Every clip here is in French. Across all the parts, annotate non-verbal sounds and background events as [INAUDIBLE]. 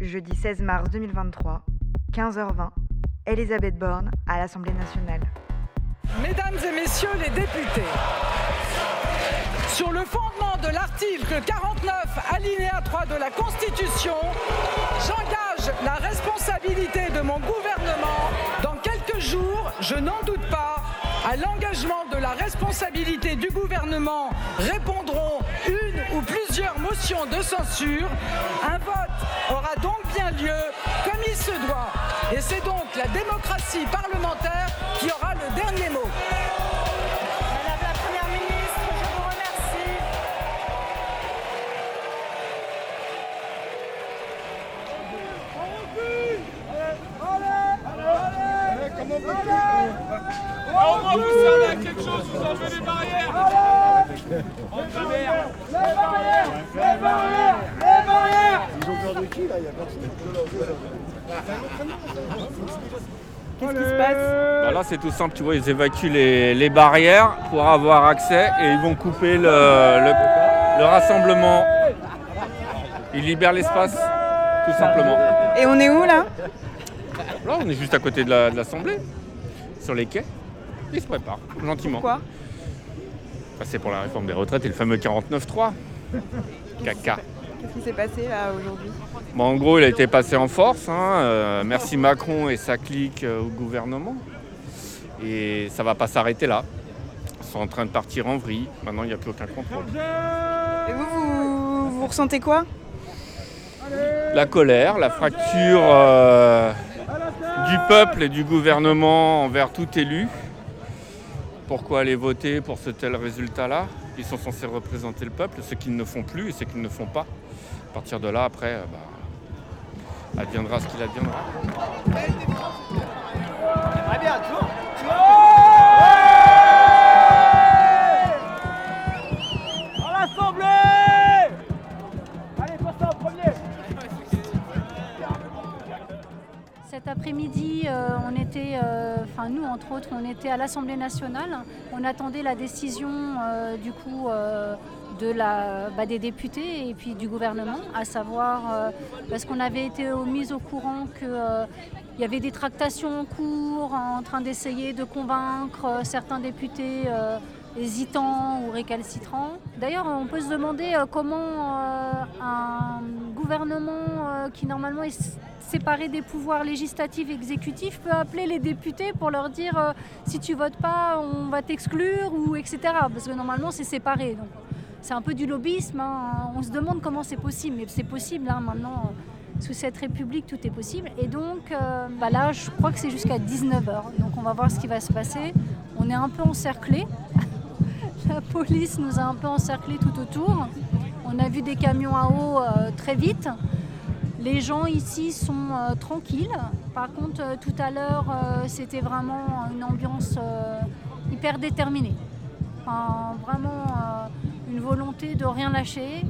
jeudi 16 mars 2023, 15h20, Elisabeth Borne à l'Assemblée nationale. Mesdames et messieurs les députés, sur le fondement de l'article 49, alinéa 3 de la Constitution, j'engage la responsabilité de mon gouvernement. Dans quelques jours, je n'en doute pas, à l'engagement de la responsabilité du gouvernement répondront une ou plusieurs motions de censure. Un vote aura donc bien lieu comme il se doit. Et c'est donc la démocratie parlementaire qui aura le dernier mot. Qu'est-ce qui se passe Bah là, c'est tout simple, tu vois, ils évacuent les, les barrières pour avoir accès et ils vont couper le, le- le rassemblement. Ils libèrent l'espace, tout simplement. Et on est où là? Là, on est juste à côté de la- de l'Assemblée, sur les quais. Ils se préparent, gentiment. Pourquoi? Bah, c'est pour la réforme des retraites et le fameux 49-3. Caca. Qu'est-ce qui s'est passé là aujourd'hui? Bon, en gros, il a été passé en force. hein, euh, merci Macron et sa clique euh, au gouvernement. Et ça va pas s'arrêter là. Ils sont en train de partir en vrille. Maintenant, il n'y a plus aucun contrôle. Et vous, vous, vous ressentez quoi? La colère, la fracture euh, du peuple et du gouvernement envers tout élu. Pourquoi aller voter pour ce tel résultat-là? Ils sont censés représenter le peuple, ce qu'ils ne font plus et ce qu'ils ne font pas. Partir de là, après, euh, bah, adviendra ce qu'il adviendra. Cet après-midi, euh, on était, euh, enfin nous entre autres, on était à l'Assemblée nationale. On attendait la décision du coup de la, bah, des députés et puis du gouvernement, à savoir euh, parce qu'on avait été mis au courant que euh, il y avait des tractations en cours en train d'essayer de convaincre euh, certains députés hésitants ou récalcitrants. D'ailleurs, on peut se demander comment un gouvernement qui normalement est séparé des pouvoirs législatifs et exécutifs peut appeler les députés pour leur dire si tu votes pas, on va t'exclure ou etc. Parce que normalement c'est séparé. C'est un peu du lobbyisme. hein. On se demande comment c'est possible, mais c'est possible hein, maintenant. Sous cette république, tout est possible. Et donc euh, bah là, je crois que c'est jusqu'à 19h. Donc on va voir ce qui va se passer. On est un peu encerclés. [LAUGHS] La police nous a un peu encerclés tout autour. On a vu des camions à eau euh, très vite. Les gens ici sont euh, tranquilles. Par contre, euh, tout à l'heure, c'était vraiment une ambiance hyper déterminée. Enfin, vraiment une volonté de rien lâcher.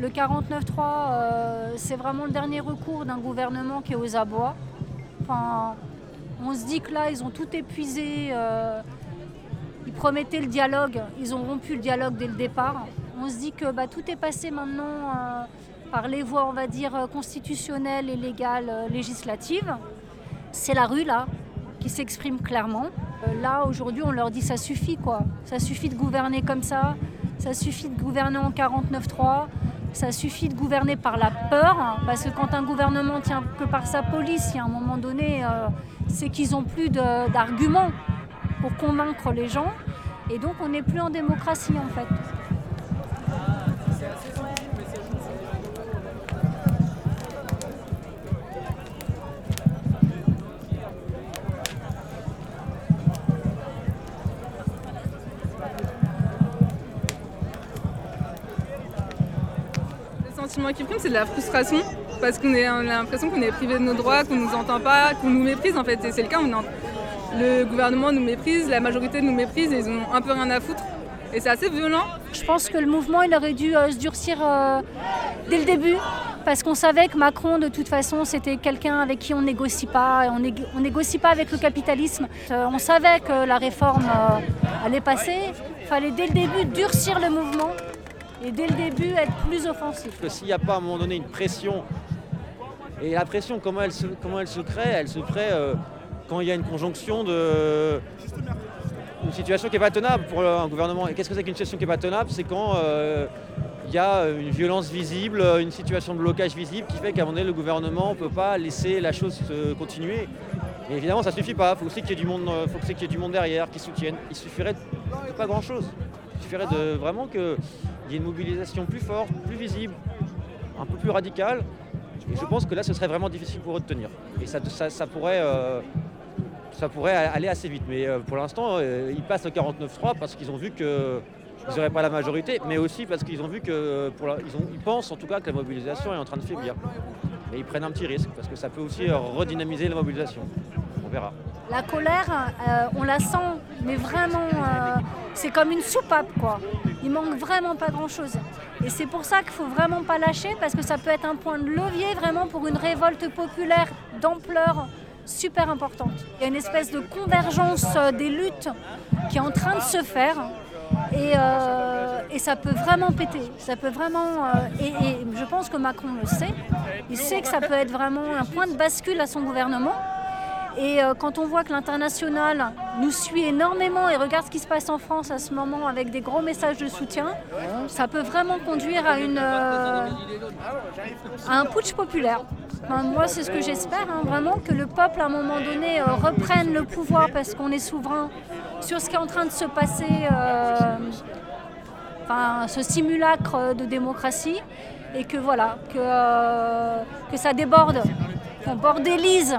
Le 49-3, euh, c'est vraiment le dernier recours d'un gouvernement qui est aux abois. On se dit que là, ils ont tout épuisé. euh, ils promettaient le dialogue, ils ont rompu le dialogue dès le départ. On se dit que bah, tout est passé maintenant euh, par les voies, on va dire, constitutionnelles et légales, législatives. C'est la rue, là, qui s'exprime clairement. Là, aujourd'hui, on leur dit ça suffit, quoi. Ça suffit de gouverner comme ça, ça suffit de gouverner en 49-3, ça suffit de gouverner par la peur, hein, parce que quand un gouvernement tient que par sa police, il y a un moment donné, euh, c'est qu'ils n'ont plus d'arguments pour convaincre les gens. Et donc, on n'est plus en démocratie, en fait. Sentiment qui prime, c'est de la frustration parce qu'on a l'impression qu'on est privé de nos droits, qu'on nous entend pas, qu'on nous méprise en fait. C'est le cas, le gouvernement nous méprise, la majorité nous méprise et ils ont un peu rien à foutre. Et c'est assez violent. Je pense que le mouvement, il aurait dû euh, se durcir euh, dès le début, parce qu'on savait que Macron, de toute façon, c'était quelqu'un avec qui on négocie pas, on, on négocie pas avec le capitalisme. Euh, on savait que la réforme allait passer. Il fallait dès le début durcir le mouvement et dès le début être plus offensif. que s'il n'y a pas à un moment donné une pression Et la pression, comment elle se, comment elle se crée Elle se crée euh, quand il y a une conjonction de. Une situation qui n'est pas tenable pour un gouvernement. Et qu'est-ce que c'est qu'une situation qui n'est pas tenable? C'est quand euh, il y a une violence visible, une situation de blocage visible qui fait qu'à un moment donné, le gouvernement ne peut pas laisser la chose se continuer. Et évidemment, ça ne suffit pas. Il faut aussi qu'il y ait du monde, aussi qu'il y ait du monde derrière qui soutienne. Il suffirait de pas grand-chose. Il suffirait de vraiment qu'il y ait une mobilisation plus forte, plus visible, un peu plus radicale. Et je pense que là, ce serait vraiment difficile pour eux de tenir. Et ça, ça, pourrait, euh, ça pourrait aller assez vite. Mais euh, pour l'instant, euh, ils passent au 49-3 parce qu'ils ont vu que ils n'auraient pas la majorité, mais aussi parce qu'ils ont vu que ils, pensent en tout cas que la mobilisation est en train de faiblir. Et ils prennent un petit risque parce que ça peut aussi euh, redynamiser la mobilisation. On verra. La colère, euh, on la sent, mais vraiment, euh, c'est comme une soupape, quoi. Il manque vraiment pas grand-chose. Et c'est pour ça qu'il faut vraiment pas lâcher, parce que ça peut être un point de levier vraiment pour une révolte populaire d'ampleur super importante. Il y a une espèce de convergence euh, des luttes qui est en train de se faire. Et, euh, ça peut vraiment péter. Ça peut vraiment. euh, et je pense que Macron le sait. Il sait que ça peut être vraiment un point de bascule à son gouvernement. Et euh, quand on voit que l'international nous suit énormément et regarde ce qui se passe en France à ce moment avec des gros messages de soutien, ça peut vraiment conduire à, euh, un putsch populaire. Moi, c'est ce que j'espère, hein, vraiment, que le peuple, à un moment donné, euh, reprenne le pouvoir parce qu'on est souverain sur ce qui est en train de se passer, enfin, ce simulacre de démocratie, et que voilà, que, que ça déborde, qu'on bordélise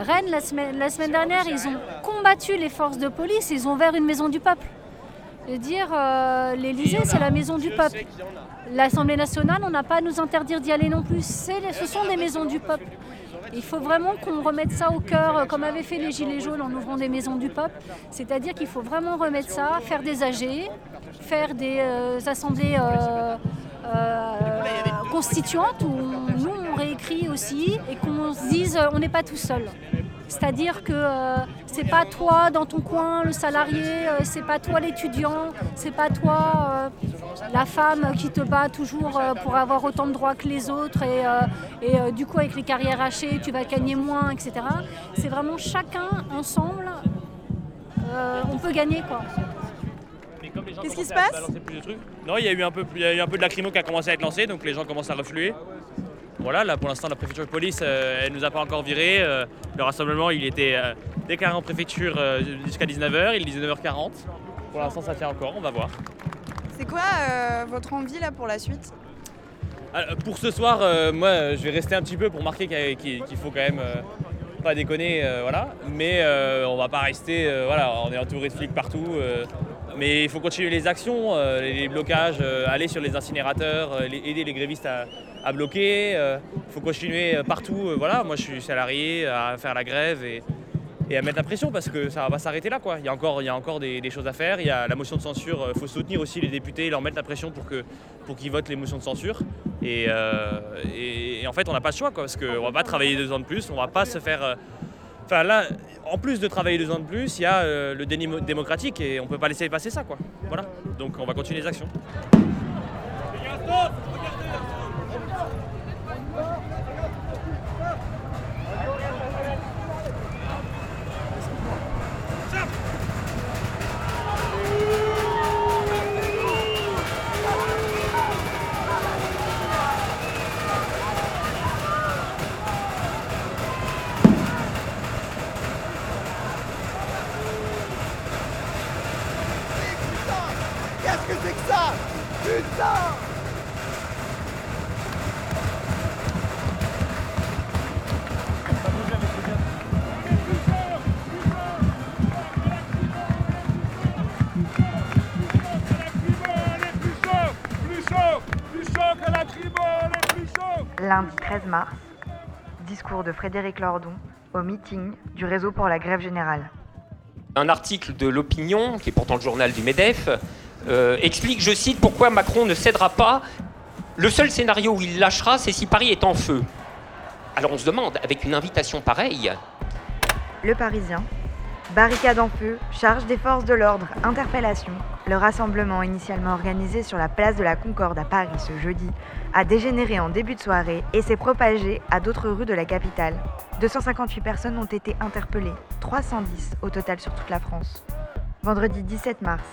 Rennes, la semaine, la semaine dernière, ils ont combattu les forces de police, ils ont ouvert une maison du peuple. Veux dire, euh, l'Élysée, c'est la maison du peuple. L'Assemblée nationale, on n'a pas à nous interdire d'y aller non plus. Ce sont des maisons du peuple. Il faut vraiment qu'on remette ça au cœur, euh, comme avaient fait les Gilets jaunes en ouvrant des maisons du peuple. C'est-à-dire qu'il faut vraiment remettre ça, faire des AG, faire des euh, assemblées euh, constituantes où aussi et qu'on se dise euh, on n'est pas tout seul. C'est-à-dire que euh, c'est pas toi dans ton coin, le salarié, euh, c'est pas toi l'étudiant, c'est pas toi euh, la femme qui te bat toujours euh, pour avoir autant de droits que les autres et, euh, et, euh, du coup avec les carrières hachées tu vas gagner moins, etc. C'est vraiment chacun ensemble, euh, on peut gagner quoi. Qu'est-ce qui se passe? Non, il y a eu un peu, il y a eu un peu de lacrymo qui a commencé à être lancé, donc les gens commencent à refluer. Voilà, là pour l'instant la préfecture de police, euh, elle nous a pas encore viré. euh, le rassemblement, il était euh, déclaré en préfecture euh, jusqu'à 19h, il est 19h40. Pour l'instant, ça tient encore, on va voir. C'est quoi votre envie là pour la suite? Pour ce soir, moi, je vais rester un petit peu pour marquer qu'il faut quand même pas déconner, voilà. Mais on va pas rester, voilà, on est entouré de flics partout. Mais il faut continuer les actions, euh, les blocages, euh, aller sur les incinérateurs, euh, aider les grévistes à, bloquer. Il faut continuer partout. voilà, moi, je suis salarié à faire la grève et, à mettre la pression parce que ça va s'arrêter là. Il y a encore, il y a encore des, choses à faire. Il y a la motion de censure. Il faut soutenir aussi les députés, leur mettre la pression pour que pour qu'ils votent les motions de censure. Et, et- en fait, on n'a pas le choix quoi, parce qu'on va pas travailler deux ans de plus. On va pas se faire. Enfin là, en plus de travailler deux ans de plus, il y a euh, le déni mo- démocratique et on peut pas laisser passer ça quoi. Voilà. Donc on va continuer les actions. Lundi 13 mars, discours de Frédéric Lordon au meeting du réseau pour la grève générale. Un article de l'opinion, qui est pourtant le journal du MEDEF, euh, explique, je cite, pourquoi Macron ne cédera pas. Le seul scénario où il lâchera, c'est si Paris est en feu. Alors on se demande, avec une invitation pareille, Le Parisien, Barricade en feu, charge des forces de l'ordre, interpellation. Le rassemblement initialement organisé sur la place de la Concorde à Paris ce jeudi a dégénéré en début de soirée et s'est propagé à d'autres rues de la capitale. 258 personnes ont été interpellées, 310 au total sur toute la France. Vendredi 17 mars,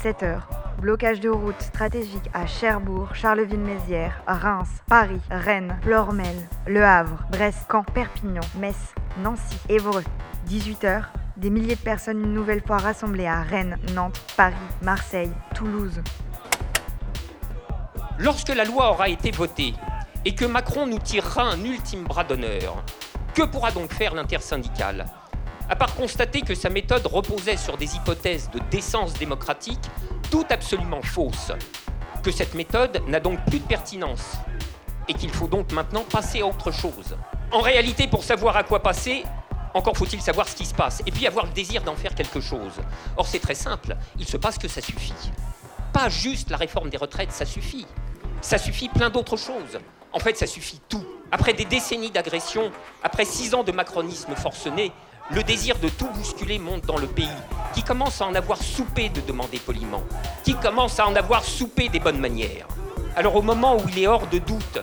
7 heures, blocage de routes stratégiques à Cherbourg, Charleville-Mézières, Reims, Paris, Rennes, Flormel, Le Havre, Brest, Caen, Perpignan, Metz, Nancy, Évreux. 18 heures, des milliers de personnes une nouvelle fois rassemblées à Rennes, Nantes, Paris, Marseille, Toulouse. Lorsque la loi aura été votée et que Macron nous tirera un ultime bras d'honneur, que pourra donc faire l'intersyndicale? À part constater que sa méthode reposait sur des hypothèses de décence démocratique, tout absolument fausses, que cette méthode n'a donc plus de pertinence et qu'il faut donc maintenant passer à autre chose. En réalité, pour savoir à quoi passer, encore faut-il savoir ce qui se passe et puis avoir le désir d'en faire quelque chose. Or, c'est très simple, il se passe que ça suffit. Pas juste la réforme des retraites, ça suffit. Ça suffit plein d'autres choses. En fait, ça suffit tout. Après des décennies d'agression, après six ans de macronisme forcené, le désir de tout bousculer monte dans le pays, qui commence à en avoir soupé de demander poliment, qui commence à en avoir soupé des bonnes manières. Alors au moment où il est hors de doute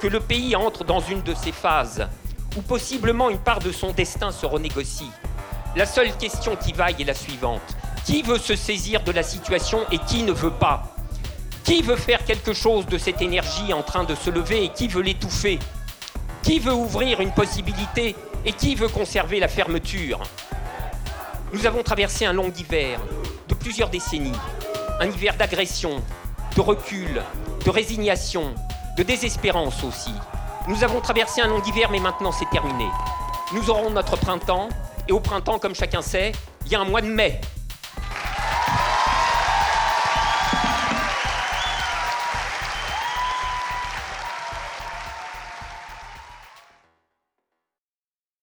que le pays entre dans une de ces phases où possiblement une part de son destin se renégocie. La seule question qui vaille est la suivante. Qui veut se saisir de la situation et qui ne veut pas? Qui veut faire quelque chose de cette énergie en train de se lever et qui veut l'étouffer? Qui veut ouvrir une possibilité et qui veut conserver la fermeture? Nous avons traversé un long hiver de plusieurs décennies. Un hiver d'agression, de recul, de résignation, de désespérance aussi. Nous avons traversé un long hiver, mais maintenant c'est terminé. Nous aurons notre printemps, et au printemps, comme chacun sait, il y a un mois de mai